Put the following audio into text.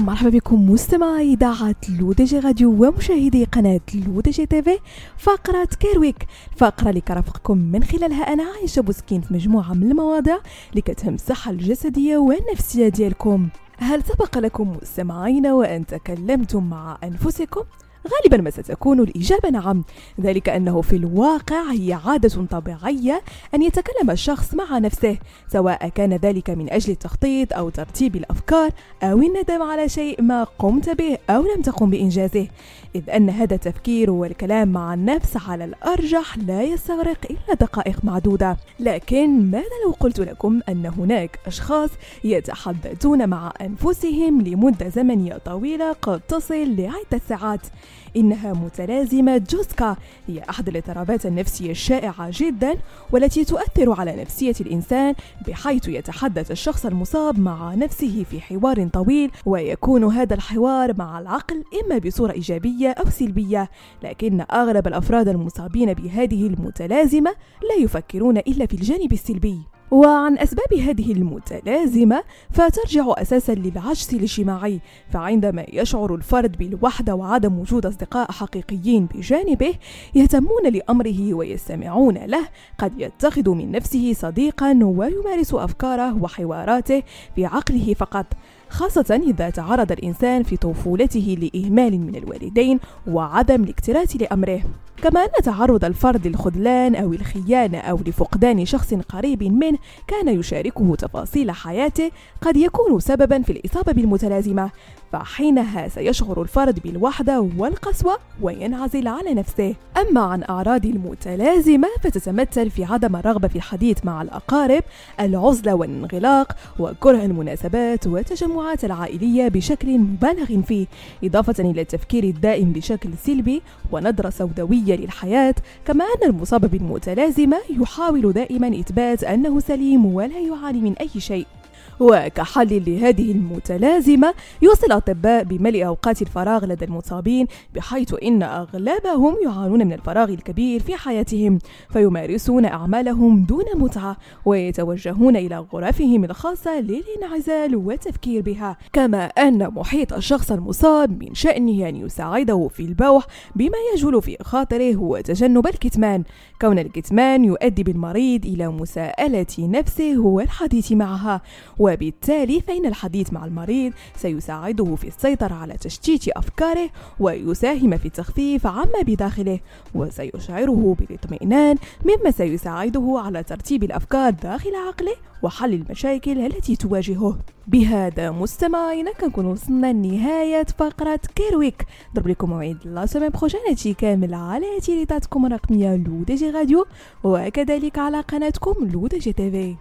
مرحبا بكم مستمعي إذاعة L'ODJ Radio ومشاهدي قناة L'ODJ TV فقرة Care Week الفقره اللي كرافقكم من خلالها أنا عايشة بوسكين في مجموعة من المواضيع اللي كتهم الصحة الجسدية والنفسية ديالكم. هل سبق لكم مستمعين وأن تكلمتم مع أنفسكم؟ غالبا ما ستكون الإجابة نعم. ذلك أنه في الواقع هي عادة طبيعية أن يتكلم الشخص مع نفسه سواء كان ذلك من أجل التخطيط أو ترتيب الأفكار أو الندم على شيء ما قمت به أو لم تقم بإنجازه. إذ أن هذا التفكير والكلام مع النفس على الأرجح لا يستغرق إلا دقائق معدودة. لكن ماذا لو قلت لكم أن هناك أشخاص يتحدثون مع أنفسهم لمدة زمنية طويلة قد تصل لعدة ساعات؟ إنها متلازمة جوسكا هي أحد الاضطرابات النفسية الشائعة جدا والتي تؤثر على نفسية الإنسان بحيث يتحدث الشخص المصاب مع نفسه في حوار طويل ويكون هذا الحوار مع العقل إما بصورة إيجابية أو سلبية. لكن أغلب الأفراد المصابين بهذه المتلازمة لا يفكرون إلا في الجانب السلبي. وعن أسباب هذه المتلازمة فترجع أساسا للعجز الاجتماعي. فعندما يشعر الفرد بالوحدة وعدم وجود أصدقاء حقيقيين بجانبه يهتمون لأمره ويستمعون له. قد يتخذ من نفسه صديقا ويمارس أفكاره وحواراته في عقله فقط. خاصة إذا تعرض الإنسان في طفولته لإهمال من الوالدين وعدم الاكتراث لأمره. كما أن تعرض الفرد للخذلان أو الخيانة أو لفقدان شخص قريب منه كان يشاركه تفاصيل حياته قد يكون سببا في الإصابة بالمتلازمة. فحينها سيشعر الفرد بالوحدة والقسوة وينعزل على نفسه. أما عن أعراض المتلازمة فتتمثل في عدم الرغبة في الحديث مع الأقارب العزلة والانغلاق وكره المناسبات والتجمعات العائلية بشكل مبالغ فيه إضافة إلى التفكير الدائم بشكل سلبي ونظرة سوداوية للحياة كما أن المصاب بالمتلازمة يحاول دائما إثبات أنه سليم ولا يعاني من أي شيء. وكحل لهذه المتلازمة يوصي الأطباء بملء أوقات الفراغ لدى المصابين بحيث إن أغلبهم يعانون من الفراغ الكبير في حياتهم فيمارسون أعمالهم دون متعة ويتوجهون إلى غرفهم الخاصة للانعزال والتفكير بها. كما أن محيط الشخص المصاب من شأنه أن يساعده في البوح بما يجول في خاطره هو تجنب الكتمان. كون الكتمان يؤدي بالمريض إلى مساءلة نفسه والحديث معها وبالتالي فإن الحديث مع المريض سيساعده في السيطرة على تشتيت أفكاره ويساهم في التخفيف عما بداخله وسيشعره بالاطمئنان مما سيساعده على ترتيب الأفكار داخل عقله وحل المشاكل التي تواجهه. بهذا مستمعينا كنكون وصلنا لنهاية فقرة Care Week. نضرب لكم موعد la semaine prochaine كامل على إذاعتكم الرقمية L'ODJ Radio وكذلك على قناتكم L'ODJ TV.